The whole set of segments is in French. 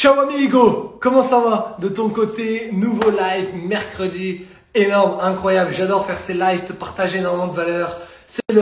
Ciao amigo, comment ça va? De ton côté Nouveau live mercredi, énorme, incroyable. J'adore faire ces lives, te partager énormément de valeur. C'est le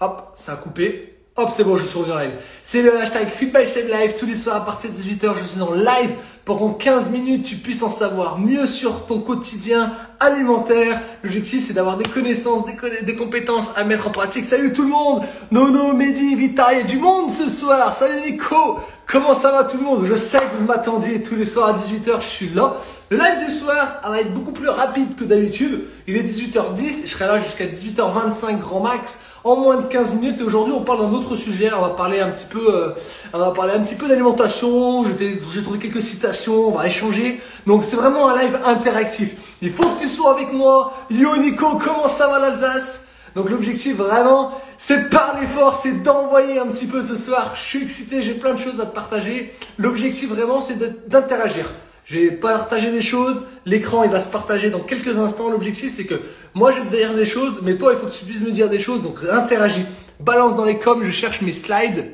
hop, ça a coupé. Hop, c'est bon, je suis revenu en live. C'est le hashtag FitBySave Live tous les soirs à partir de 18h. Je suis en live pour qu'en 15 minutes, tu puisses en savoir mieux sur ton quotidien alimentaire. L'objectif, c'est d'avoir des connaissances, des, compétences à mettre en pratique. Salut tout le monde Nono, Mehdi, Vita, il du monde ce soir. Salut Nico Comment ça va tout le monde? Je sais que vous m'attendiez tous les soirs à 18h, je suis là. Le live du soir va être beaucoup plus rapide que d'habitude. Il est 18h10, je serai là jusqu'à 18h25 grand max en moins de 15 minutes. Et aujourd'hui, on parle d'un autre sujet. On va parler un petit peu, euh, on va parler un petit peu d'alimentation. J'ai trouvé quelques citations. On va échanger. Donc, c'est vraiment un live interactif. Il faut que tu sois avec moi. Yo Nico, comment ça va l'Alsace? Donc, l'objectif vraiment, c'est de parler fort, c'est d'envoyer un petit peu ce soir. Je suis excité, j'ai plein de choses à te partager. L'objectif vraiment, c'est d'interagir. J'ai partagé des choses, l'écran il va se partager dans quelques instants. L'objectif c'est que moi je vais des choses, mais toi il faut que tu puisses me dire des choses, donc interagis. Balance dans les coms, je cherche mes slides.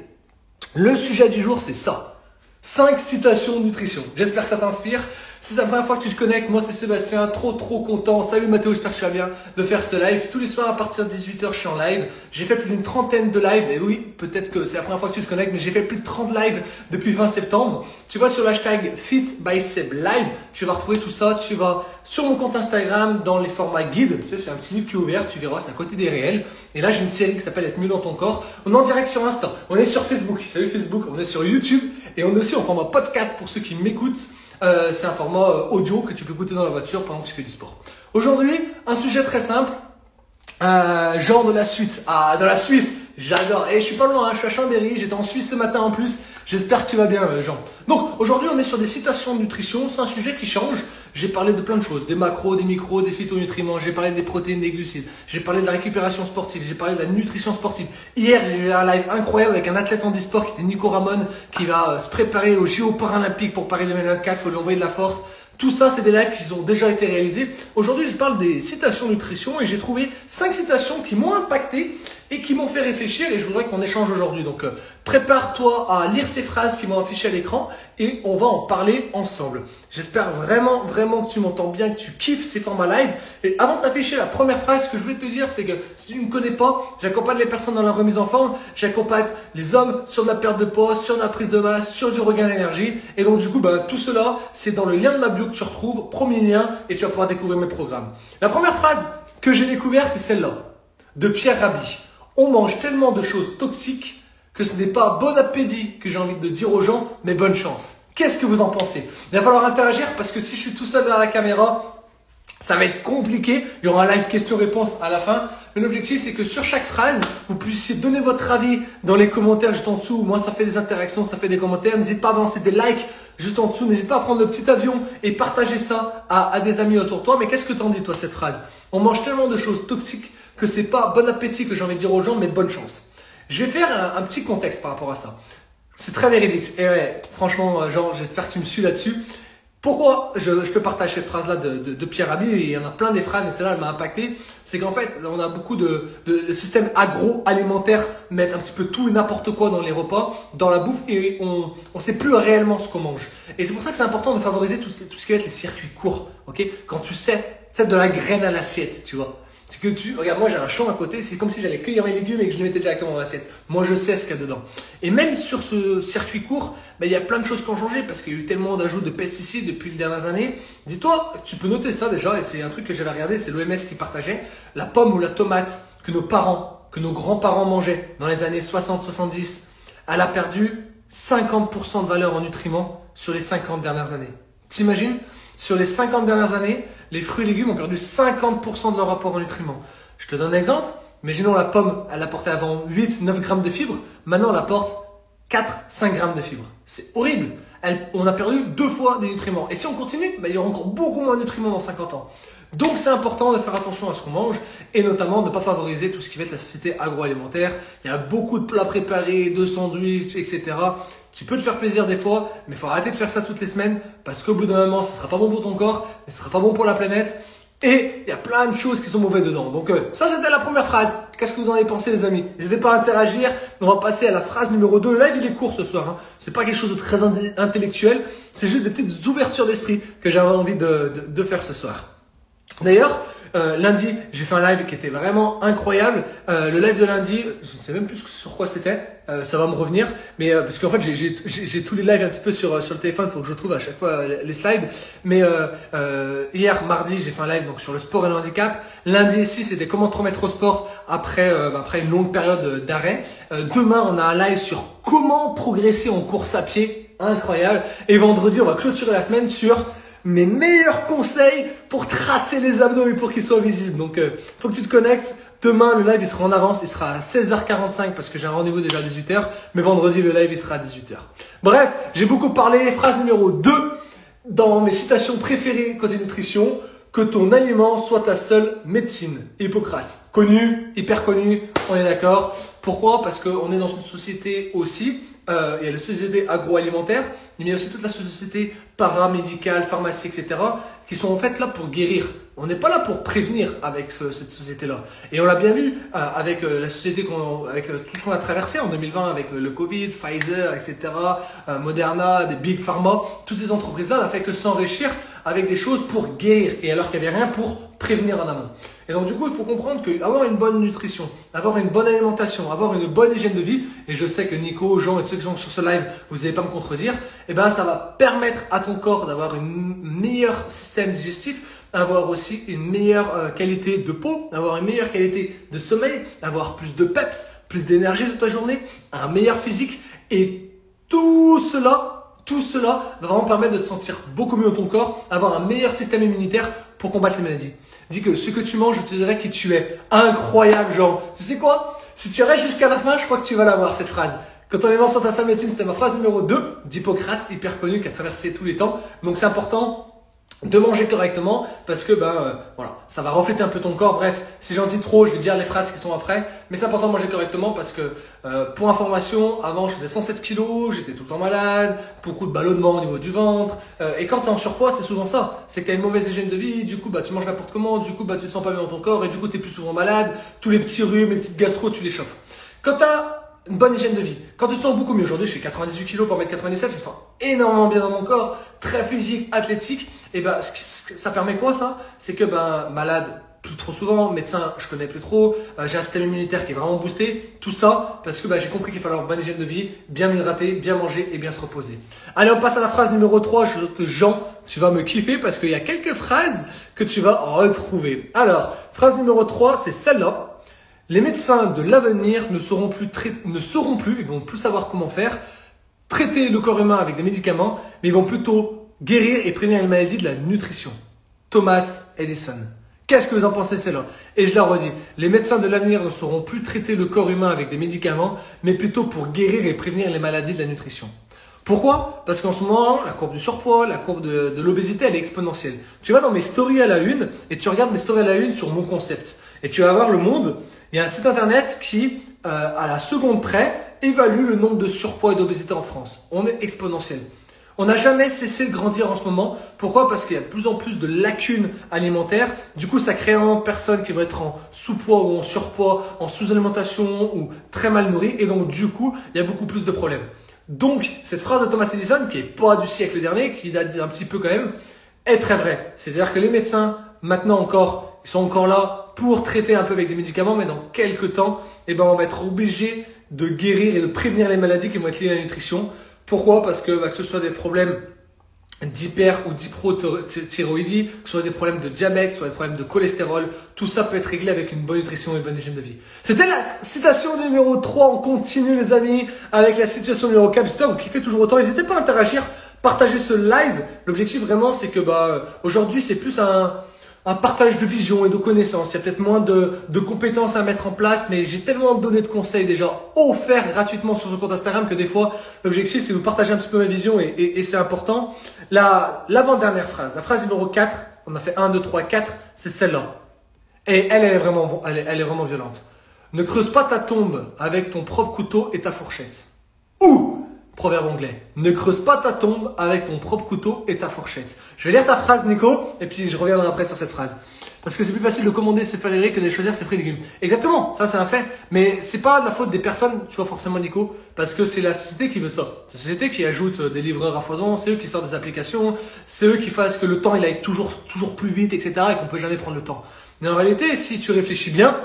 Le sujet du jour c'est ça. 5 citations nutrition. J'espère que ça t'inspire. Si c'est la première fois que tu te connectes, moi c'est Sébastien, trop trop content. Salut Mathéo, j'espère que tu vas bien de faire ce live. Tous les soirs à partir de 18h, je suis en live. J'ai fait plus d'une trentaine de lives. Et oui, peut-être que c'est la première fois que tu te connectes, mais j'ai fait plus de 30 lives depuis 20 septembre. Tu vas sur l'hashtag FitBySebLive, tu vas retrouver tout ça. Tu vas sur mon compte Instagram dans les formats guide. Tu sais, c'est un petit livre qui est ouvert, tu verras, c'est à côté des réels. Et là, j'ai une série qui s'appelle Être mieux dans ton corps. On est en direct sur Insta, on est sur Facebook. Salut Facebook, on est sur YouTube et on est aussi en format podcast pour ceux qui m'écoutent. Euh, c'est un format euh, audio que tu peux écouter dans la voiture pendant que tu fais du sport. Aujourd'hui, un sujet très simple. Euh, genre de la Suisse. Ah, de la Suisse. J'adore. Et je suis pas loin, hein, je suis à Chambéry. J'étais en Suisse ce matin en plus. J'espère que tu vas bien, euh, Jean. Donc, aujourd'hui, on est sur des citations de nutrition. C'est un sujet qui change. J'ai parlé de plein de choses. Des macros, des micros, des phytonutriments. J'ai parlé des protéines, des glucides. J'ai parlé de la récupération sportive. J'ai parlé de la nutrition sportive. Hier, j'ai eu un live incroyable avec un athlète en e-sport qui était Nico Ramon, qui va euh, se préparer aux JO paralympiques pour Paris 2024. Il faut lui envoyer de la force. Tout ça, c'est des lives qui ont déjà été réalisés. Aujourd'hui, je parle des citations nutrition et j'ai trouvé cinq citations qui m'ont impacté et qui m'ont fait réfléchir et je voudrais qu'on échange aujourd'hui. Donc, euh, prépare-toi à lire ces phrases qui vont afficher à l'écran et on va en parler ensemble. J'espère vraiment, vraiment que tu m'entends bien, que tu kiffes ces formats live. Et avant de t'afficher la première phrase, ce que je voulais te dire, c'est que si tu ne me connais pas, j'accompagne les personnes dans la remise en forme, j'accompagne les hommes sur de la perte de poids, sur de la prise de masse, sur du regain d'énergie. Et donc, du coup, ben, tout cela, c'est dans le lien de ma bio que tu retrouves, premier lien, et tu vas pouvoir découvrir mes programmes. La première phrase que j'ai découverte, c'est celle-là, de Pierre Rabhi. On mange tellement de choses toxiques que ce n'est pas bon appétit que j'ai envie de dire aux gens, mais bonne chance. Qu'est-ce que vous en pensez? Il va falloir interagir parce que si je suis tout seul derrière la caméra, ça va être compliqué. Il y aura un live question-réponse à la fin. Mais l'objectif, c'est que sur chaque phrase, vous puissiez donner votre avis dans les commentaires juste en dessous. Moi, ça fait des interactions, ça fait des commentaires. N'hésite pas à avancer des likes juste en dessous. N'hésite pas à prendre le petit avion et partager ça à, à des amis autour de toi. Mais qu'est-ce que t'en dis, toi, cette phrase? On mange tellement de choses toxiques que c'est pas bon appétit que j'ai envie de dire aux gens, mais bonne chance. Je vais faire un, petit contexte par rapport à ça. C'est très véridique. Et ouais, franchement, euh, Jean, j'espère que tu me suis là-dessus. Pourquoi je, te partage cette phrase-là de, Pierre Rabhi et il y en a plein des phrases, mais celle-là, elle m'a impacté. C'est qu'en fait, on a beaucoup de, de systèmes agroalimentaires mettre un petit peu tout et n'importe quoi dans les repas, dans la bouffe, et on ne sait plus réellement ce qu'on mange. Et c'est pour ça que c'est important de favoriser tout, tout, ce qui va être les circuits courts. ok? Quand tu sais, c'est de la graine à l'assiette, tu vois. C'est que tu, regarde, moi j'ai un champ à côté, c'est comme si j'allais cueillir mes légumes et que je les mettais directement dans l'assiette. Moi je sais ce qu'il y a dedans. Et même sur ce circuit court, ben, il y a plein de choses qui ont changé parce qu'il y a eu tellement d'ajouts de pesticides depuis les dernières années. Dis-toi, tu peux noter ça déjà, et c'est un truc que j'avais regardé, c'est l'OMS qui partageait. La pomme ou la tomate que nos parents, que nos grands-parents mangeaient dans les années 60-70, elle a perdu 50% de valeur en nutriments sur les 50 dernières années. T'imagines? Sur les 50 dernières années, les fruits et légumes ont perdu 50% de leur rapport en nutriments. Je te donne un exemple. Imaginons la pomme, elle apportait avant 8-9 grammes de fibres. Maintenant, elle apporte 4-5 grammes de fibres. C'est horrible. on a perdu deux fois des nutriments. Et si on continue, bah, il y aura encore beaucoup moins de nutriments dans 50 ans. Donc c'est important de faire attention à ce qu'on mange et notamment de ne pas favoriser tout ce qui va être la société agroalimentaire. Il y a beaucoup de plats préparés, de sandwichs, etc. Tu peux te faire plaisir des fois, mais il faut arrêter de faire ça toutes les semaines parce qu'au bout d'un moment, ce sera pas bon pour ton corps, mais ce sera pas bon pour la planète. Et il y a plein de choses qui sont mauvaises dedans. Donc euh, ça c'était la première phrase. Qu'est-ce que vous en avez pensé les amis? N'hésitez pas à interagir. On va passer à la phrase numéro 2. Live il est court ce soir. Hein. C'est pas quelque chose de très intellectuel. C'est juste des petites ouvertures d'esprit que j'avais envie de, de faire ce soir. D'ailleurs, euh, lundi, j'ai fait un live qui était vraiment incroyable. Euh, le live de lundi, je ne sais même plus sur quoi c'était. Euh, ça va me revenir, mais euh, parce qu'en fait j'ai tous les lives un petit peu sur sur le téléphone, faut que je trouve à chaque fois les slides. Mais hier mardi, j'ai fait un live donc sur le sport et le handicap. Lundi ici, c'était comment te remettre au sport après bah, après une longue période d'arrêt. demain, on a un live sur comment progresser en course à pied, incroyable. Et vendredi, on va clôturer la semaine sur mes meilleurs conseils pour tracer les abdos et pour qu'ils soient visibles. Donc, euh, faut que tu te connectes. Demain, le live, il sera en avance. Il sera à 16h45 parce que j'ai un rendez-vous déjà à 18h. Mais vendredi, le live, il sera à 18h. Bref, j'ai beaucoup parlé. Phrase numéro 2 dans mes citations préférées côté nutrition. Que ton aliment soit ta seule médecine. Hippocrate. Connu, hyper connu, on est d'accord. Pourquoi? Parce qu'on est dans une société aussi euh, il y a la société agroalimentaire, mais il y a aussi toute la société paramédicale, pharmacie, etc., qui sont en fait là pour guérir. On n'est pas là pour prévenir avec cette société-là. Et on l'a bien vu euh, avec euh, la société, avec euh, tout ce qu'on a traversé en 2020, avec le Covid, Pfizer, etc., Moderna, des big pharma, toutes ces entreprises-là n'ont fait que s'enrichir avec des choses pour guérir, et alors qu'il n'y avait rien pour prévenir en amont. Et donc du coup, il faut comprendre qu'avoir une bonne nutrition, avoir une bonne alimentation, avoir une bonne hygiène de vie, et je sais que Nico, Jean et ceux qui sont sur ce live, vous n'allez pas me contredire, eh ben ça va permettre à ton corps d'avoir un meilleur système digestif, avoir aussi une meilleure euh, qualité de peau, avoir une meilleure qualité de sommeil, avoir plus de peps, plus d'énergie toute ta journée, un meilleur physique, et tout cela, tout cela va vraiment permettre de te sentir beaucoup mieux dans ton corps, avoir un meilleur système immunitaire pour combattre les maladies. Dis que ce que tu manges, je te dirai qui tu es. Incroyable, Jean. Tu sais quoi? Si tu restes jusqu'à la fin, je crois que tu vas l'avoir, cette phrase. Quand on est mort ta sa médecine, c'était ma phrase numéro 2 d'Hippocrate, hyper connu, qui a traversé tous les temps. Donc c'est important de manger correctement parce que ben euh, voilà ça va refléter un peu ton corps. Bref si j'en dis trop je vais dire les phrases qui sont après. Mais c'est important de manger correctement parce que euh, pour information avant je faisais 107 kilos j'étais tout le temps malade beaucoup de ballonnements au niveau du ventre euh, et quand tu es en surpoids c'est souvent ça. C'est que tu as une mauvaise hygiène de vie du coup bah tu manges n'importe comment du coup bah tu te sens pas bien dans ton corps et du coup tu es plus souvent malade. Tous les petits rhumes les petites gastro tu les chopes. Quand tu as une bonne hygiène de vie. Quand tu te sens beaucoup mieux, aujourd'hui je fais 98 kg pour mettre 97, je me sens énormément bien dans mon corps, très physique, athlétique. Et ben, ça permet quoi ça? C'est que ben malade plus trop souvent, médecin je connais plus trop, euh, j'ai un système immunitaire qui est vraiment boosté, tout ça parce que ben, j'ai compris qu'il fallait avoir une bonne hygiène de vie, bien m'hydrater, bien manger et bien se reposer. Allez, on passe à la phrase numéro 3, je, que Jean, tu vas me kiffer parce qu'il y a quelques phrases que tu vas retrouver. Alors, phrase numéro 3, c'est celle-là. Les médecins de l'avenir ne sauront plus, ne sauront plus, ils vont plus savoir comment faire, traiter le corps humain avec des médicaments, mais ils vont plutôt guérir et prévenir les maladies de la nutrition. Thomas Edison. Qu'est-ce que vous en pensez, c'est là Et je la redis, les médecins de l'avenir ne sauront plus traiter le corps humain avec des médicaments, mais plutôt pour guérir et prévenir les maladies de la nutrition. Pourquoi? Parce qu'en ce moment, la courbe du surpoids, la courbe de, de l'obésité, elle est exponentielle. Tu vas dans mes stories à la une et tu regardes mes stories à la une sur mon concept. Et tu vas voir le monde. Il y a un site internet qui, euh, à la seconde près, évalue le nombre de surpoids et d'obésité en France. On est exponentiel. On n'a jamais cessé de grandir en ce moment. Pourquoi? Parce qu'il y a de plus en plus de lacunes alimentaires. Du coup, ça crée un personnes qui vont être en sous-poids ou en surpoids, en sous-alimentation ou très mal nourries. Et donc, du coup, il y a beaucoup plus de problèmes. Donc, cette phrase de Thomas Edison, qui est pas du siècle dernier, qui date un petit peu quand même, est très vraie. C'est-à-dire que les médecins, maintenant encore, ils sont encore là pour traiter un peu avec des médicaments, mais dans quelques temps, eh ben, on va être obligé de guérir et de prévenir les maladies qui vont être liées à la nutrition. Pourquoi? Parce que, bah, que ce soit des problèmes d'hyper ou d'hyprothyroïdie, que ce soit des problèmes de diabète, que ce soit des problèmes de cholestérol, tout ça peut être réglé avec une bonne nutrition et une bonne hygiène de vie. C'était la citation numéro 3, on continue les amis avec la citation numéro 4, j'espère que vous kiffez toujours autant, n'hésitez pas à interagir, partager ce live, l'objectif vraiment c'est que bah, aujourd'hui c'est plus un, un partage de vision et de connaissances. Il y a peut-être moins de, de, compétences à mettre en place, mais j'ai tellement donné de conseils déjà offerts gratuitement sur ce compte Instagram que des fois, l'objectif, c'est de vous partager un petit peu ma vision et, c'est important. La, l'avant-dernière phrase, la phrase numéro 4, on a fait 1, 2, 3, 4, c'est celle-là. Et elle, est vraiment, elle est, vraiment violente. Ne creuse pas ta tombe avec ton propre couteau et ta fourchette. Ou Proverbe anglais. Ne creuse pas ta tombe avec ton propre couteau et ta fourchette. Je vais lire ta phrase, Nico, et puis je reviendrai après sur cette phrase. Parce que c'est plus facile de commander ses falairies que de choisir ses fruits et légumes. Exactement, ça c'est un fait. Mais c'est pas la faute des personnes, tu vois forcément Nico, parce que c'est la société qui veut ça. C'est la société qui ajoute des livreurs à foison, c'est eux qui sortent des applications, c'est eux qui fassent que le temps il aille toujours, toujours plus vite, etc. et qu'on peut jamais prendre le temps. Mais en réalité, si tu réfléchis bien,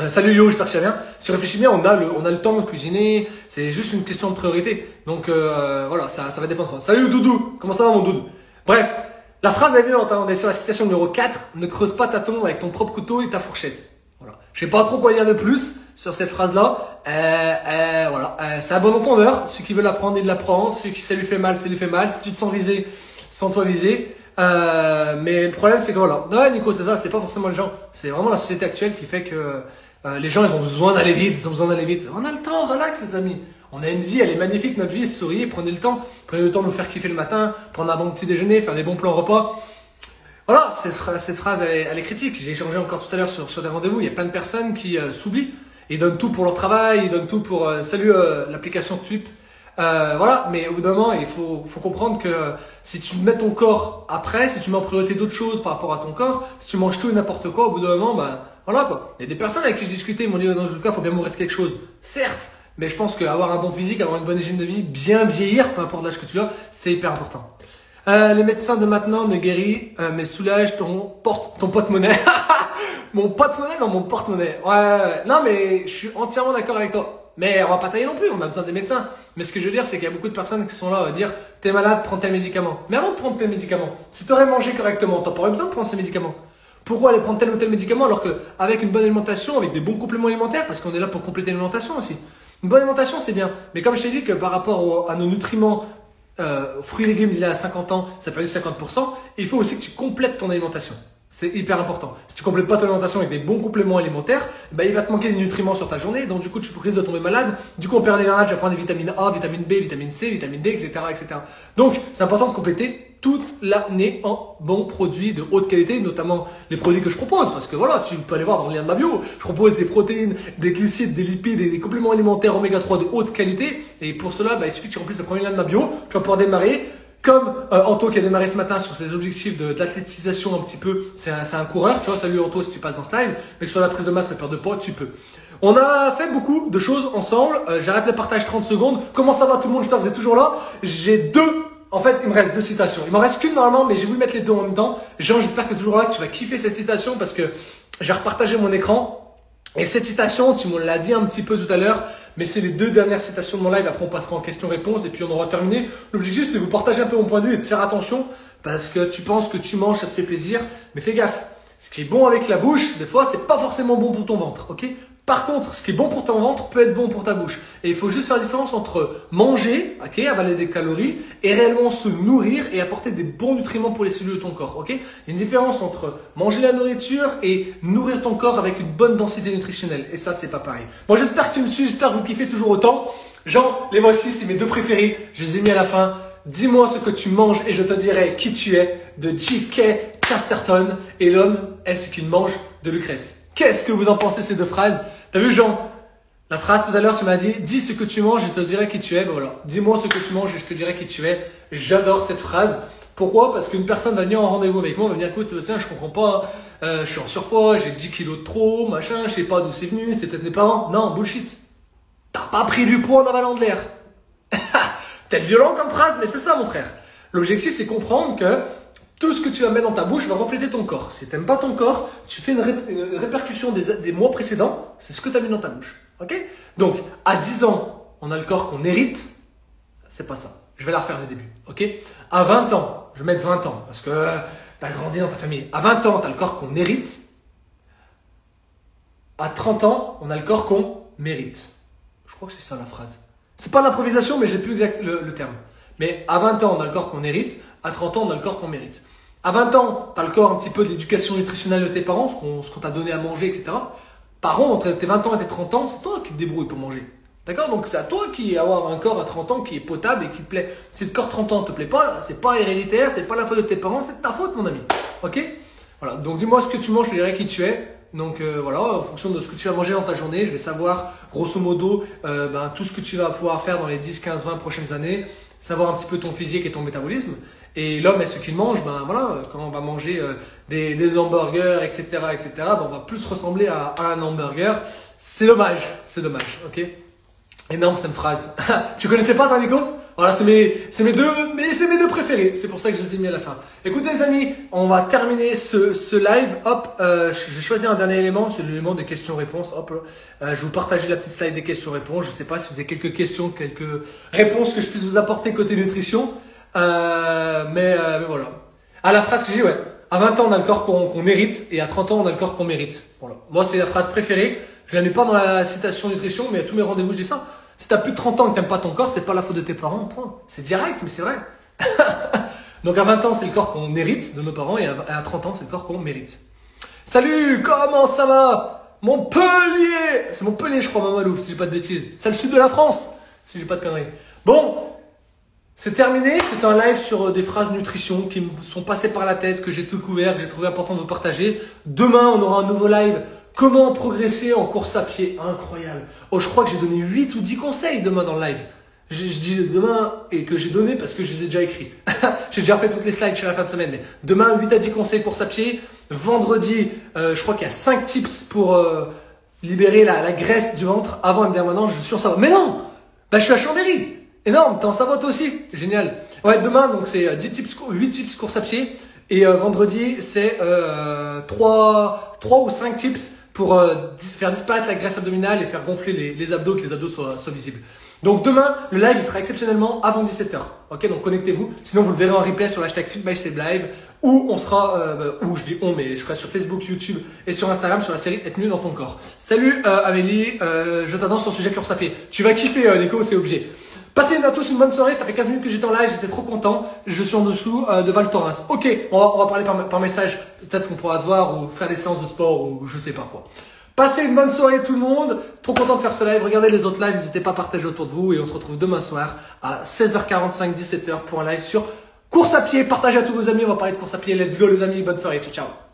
euh, salut Yo, j'espère que tu vas bien. Si tu réfléchis bien, on a le, on a le temps de cuisiner. C'est juste une question de priorité. Donc euh, voilà, ça, ça va dépendre. Salut Doudou, comment ça va mon Doudou? Bref, la phrase est violente. Hein. On est sur la citation numéro 4. Ne creuse pas ta tombe avec ton propre couteau et ta fourchette. Voilà. Je sais pas trop quoi dire de plus sur cette phrase-là. Euh, euh, voilà, euh, c'est un bon entendeur. Ceux qui veulent l'apprendre, ils l'apprennent. Ceux qui ça lui fait mal, ça lui fait mal. Si tu te sens visé, sens-toi visé. Euh, mais le problème, c'est que voilà. Non, Nico, c'est ça. C'est pas forcément les gens. C'est vraiment la société actuelle qui fait que euh, les gens, ils ont besoin d'aller vite, ils ont besoin d'aller vite. On a le temps, relax les amis. On a une vie, elle est magnifique, notre vie, souriez, prenez le temps. Prenez le temps de nous faire kiffer le matin, prendre un bon petit déjeuner, faire des bons plans repas. Voilà, cette, phrase, cette phrase elle, est, critique. J'ai échangé encore tout à l'heure sur, des rendez-vous. Il y a plein de personnes qui euh, s'oublient. Ils donnent tout pour leur travail, ils donnent tout pour... Euh, salut l'application Tweet. voilà, mais au bout d'un moment, il faut, faut comprendre que si tu mets ton corps après, si tu mets en priorité d'autres choses par rapport à ton corps, si tu manges tout et n'importe quoi, au bout d'un moment, ben, voilà quoi. Il y a des personnes avec qui je discutais, ils m'ont dit dans tout cas, faut bien mourir de quelque chose. Certes, mais je pense qu'avoir un bon physique, avoir une bonne hygiène de vie, bien vieillir, peu importe l'âge que tu as, c'est hyper important. Euh, les médecins de maintenant ne guérissent, euh, mais soulagent ton porte, ton porte-monnaie. mon porte-monnaie, non, mon porte-monnaie. Ouais, non, mais je suis entièrement d'accord avec toi. Mais on va pas tailler non plus, on a besoin des médecins. Mais ce que je veux dire, c'est qu'il y a beaucoup de personnes qui sont là à dire, t'es malade, prends tes médicaments. Mais avant de prendre tes médicaments, si t'aurais mangé correctement, t'as pas besoin de prendre ces médicaments. Pourquoi aller prendre tel ou tel médicament alors qu'avec une bonne alimentation, avec des bons compléments alimentaires, parce qu'on est là pour compléter l'alimentation aussi. Une bonne alimentation, c'est bien. Mais comme je t'ai dit que par rapport à nos nutriments, euh, fruits et légumes, il a à 50 ans, ça perdu 50%, il faut aussi que tu complètes ton alimentation. C'est hyper important. Si tu complètes pas ton alimentation avec des bons compléments alimentaires, bah, il va te manquer des nutriments sur ta journée, donc du coup tu risques de tomber malade. Du coup on perd des tu vas prendre des vitamines A, vitamine B, vitamine C, vitamine D, etc. etc. Donc c'est important de compléter toute l'année en bons produits de haute qualité, notamment les produits que je propose. Parce que voilà, tu peux aller voir dans le lien de ma bio. Je propose des protéines, des glucides, des lipides et des compléments alimentaires oméga 3 de haute qualité. Et pour cela, bah, il suffit que tu remplisses le premier lien de ma bio. Tu vas pouvoir démarrer. Comme euh, Anto qui a démarré ce matin sur ses objectifs d'athlétisation un petit peu, c'est un, un, coureur, tu vois, salut Anto si tu passes dans ce live, mais que sur la prise de masse, la perte de poids, tu peux. On a fait beaucoup de choses ensemble, euh, j'arrête le partage 30 secondes. Comment ça va tout le monde? J'espère que vous êtes toujours là. J'ai deux en fait, il me reste deux citations. Il m'en reste qu'une normalement, mais j'ai voulu mettre les deux en même temps. Jean, j'espère que toujours là, tu vas kiffer cette citation parce que j'ai repartagé mon écran. Et cette citation, tu me l'as dit un petit peu tout à l'heure, mais c'est les deux dernières citations de mon live. Après, on passera en question-réponse et puis on aura terminé. L'objectif, c'est de vous partager un peu mon point de vue et de faire attention parce que tu penses que tu manges, ça te fait plaisir. Mais fais gaffe. Ce qui est bon avec la bouche, des fois, c'est pas forcément bon pour ton ventre, ok? Par contre, ce qui est bon pour ton ventre peut être bon pour ta bouche. Et il faut juste faire la différence entre manger, ok, avaler des calories, et réellement se nourrir et apporter des bons nutriments pour les cellules de ton corps, ok? Il y a une différence entre manger la nourriture et nourrir ton corps avec une bonne densité nutritionnelle. Et ça, c'est pas pareil. Moi, j'espère que tu me suis, j'espère que vous kiffez toujours autant. Jean, les voici, c'est mes deux préférés. Je les ai mis à la fin. Dis-moi ce que tu manges et je te dirai qui tu es de J.K. Chesterton et l'homme est ce qu'il mange de Lucrèce. Qu'est-ce que vous en pensez ces deux phrases T'as vu Jean La phrase tout à l'heure, tu m'as dit dis ce que tu manges, je te dirai qui tu es. Ben voilà, dis-moi ce que tu manges je te dirai qui tu es. J'adore cette phrase. Pourquoi Parce qu'une personne va venir en rendez-vous avec moi, va venir écoute Sébastien, je comprends pas, euh, je suis en surpoids, j'ai 10 kilos de trop, machin, je sais pas d'où c'est venu, c'est peut-être mes parents. Non, bullshit. T'as pas pris du poids en avalant de l'air. Peut-être violent comme phrase, mais c'est ça mon frère. L'objectif c'est comprendre que tout ce que tu vas mettre dans ta bouche va refléter ton corps. Si tu n'aimes pas ton corps, tu fais une, répercussion des, mois précédents, c'est ce que tu as mis dans ta bouche. Ok? Donc, à 10 ans, on a le corps qu'on hérite. C'est pas ça. Je vais la refaire du début. Ok? À 20 ans, je vais mettre 20 ans parce que tu as grandi dans ta famille. À 20 ans, tu as le corps qu'on hérite. À 30 ans, on a le corps qu'on mérite. Je crois que c'est ça la phrase. C'est pas l'improvisation, mais j'ai plus exact le terme. Mais à 20 ans, on a le corps qu'on hérite. À 30 ans, on a le corps qu'on mérite. À 20 ans, tu as le corps un petit peu de l'éducation nutritionnelle de tes parents, ce qu'on t'a donné à manger, etc. Par contre, entre tes 20 ans et tes 30 ans, c'est toi qui te débrouilles pour manger. D'accord? Donc c'est à toi qui avoir un corps à 30 ans qui est potable et qui te plaît. Si le corps 30 ans ne te plaît pas, c'est pas héréditaire, c'est pas la faute de tes parents, c'est ta faute, mon ami. Ok? Voilà. Donc dis-moi ce que tu manges, je te dirai qui tu es. Donc euh, voilà, en fonction de ce que tu vas manger dans ta journée, je vais savoir grosso modo euh, ben, tout ce que tu vas pouvoir faire dans les 10, 15, 20 prochaines années, savoir un petit peu ton physique et ton métabolisme. Et l'homme est ce qu'il mange, ben voilà, quand on va manger euh, des, hamburgers, etc., etc., ben, on va plus ressembler à, un hamburger. C'est dommage, c'est dommage, ok? Énorme cette phrase. tu connaissais pas, toi, Voilà, c'est mes, c'est mes deux, mais c'est mes deux préférés. C'est pour ça que je les ai mis à la fin. Écoutez, les amis, on va terminer ce, live. Hop, euh, j'ai choisi un dernier élément, c'est l'élément des questions-réponses. Hop, euh, je vais vous partager la petite slide des questions-réponses. Je sais pas si vous avez quelques questions, quelques réponses que je puisse vous apporter côté nutrition. Euh, mais, euh, mais voilà. À la phrase que j'ai, ouais. À 20 ans, on a le corps qu'on mérite, et à 30 ans, on a le corps qu'on mérite. Voilà. Moi, c'est la phrase préférée. Je la mets pas dans la citation nutrition, mais à tous mes rendez-vous, je dis ça. Si t'as plus de 30 ans et que t'aimes pas ton corps, c'est pas la faute de tes parents, point. C'est direct, mais c'est vrai. Donc à 20 ans, c'est le corps qu'on hérite de nos parents et à 30 ans, c'est le corps qu'on mérite. Salut, comment ça va? Montpellier C'est Montpellier, je crois, Mamalou, si j'ai pas de bêtises. C'est le sud de la France, si j'ai pas de conneries. Bon, c'est terminé. C'est un live sur euh, des phrases nutrition qui me sont passées par la tête, que j'ai tout couvert, que j'ai trouvé important de vous partager. Demain, on aura un nouveau live Comment progresser en course à pied? Incroyable. Oh, je crois que j'ai donné 8 ou 10 conseils demain dans le live. Je, dis demain et que j'ai donné parce que je les ai déjà écrits. j'ai déjà fait toutes les slides chez la fin de semaine. demain, 8 à 10 conseils course à pied. Vendredi, euh, je crois qu'il y a 5 tips pour euh, libérer la, graisse du ventre. Avant, me dit maintenant, je suis en Savoie. Mais non Bah, je suis à Chambéry. Énorme, t'es en toi aussi Génial. Ouais, demain, donc c'est 10 euh, tips, 8 tips course à pied. Et vendredi, c'est euh, 3, 3 ou 5 tips pour euh, faire disparaître la graisse abdominale et faire gonfler les, abdos, que les abdos soient, soient, visibles. Donc demain, le live il sera exceptionnellement avant 17h. Ok, donc connectez-vous. Sinon, vous le verrez en replay sur l'hashtag FitBySaveLive ou on sera, euh, ou je dis on, mais je serai sur Facebook, YouTube et sur Instagram sur la série Être mieux dans ton corps. Salut euh, Amélie, euh, je t'annonce sur le sujet course à pied. Tu vas kiffer euh, Nico, c'est obligé. Passez à tous une bonne soirée, ça fait 15 minutes que j'étais en live, j'étais trop content. Je suis en dessous euh, de Val Thorens. Ok, on va, parler par, par message, peut-être qu'on pourra se voir ou faire des séances de sport ou je sais pas quoi. Passez une bonne soirée tout le monde. Trop content de faire ce live. Regardez les autres lives, n'hésitez pas à partager autour de vous et on se retrouve demain soir à 16h45, 17h pour un live sur course à pied. Partagez à tous vos amis, on va parler de course à pied. Let's go les amis, bonne soirée. Ciao ciao.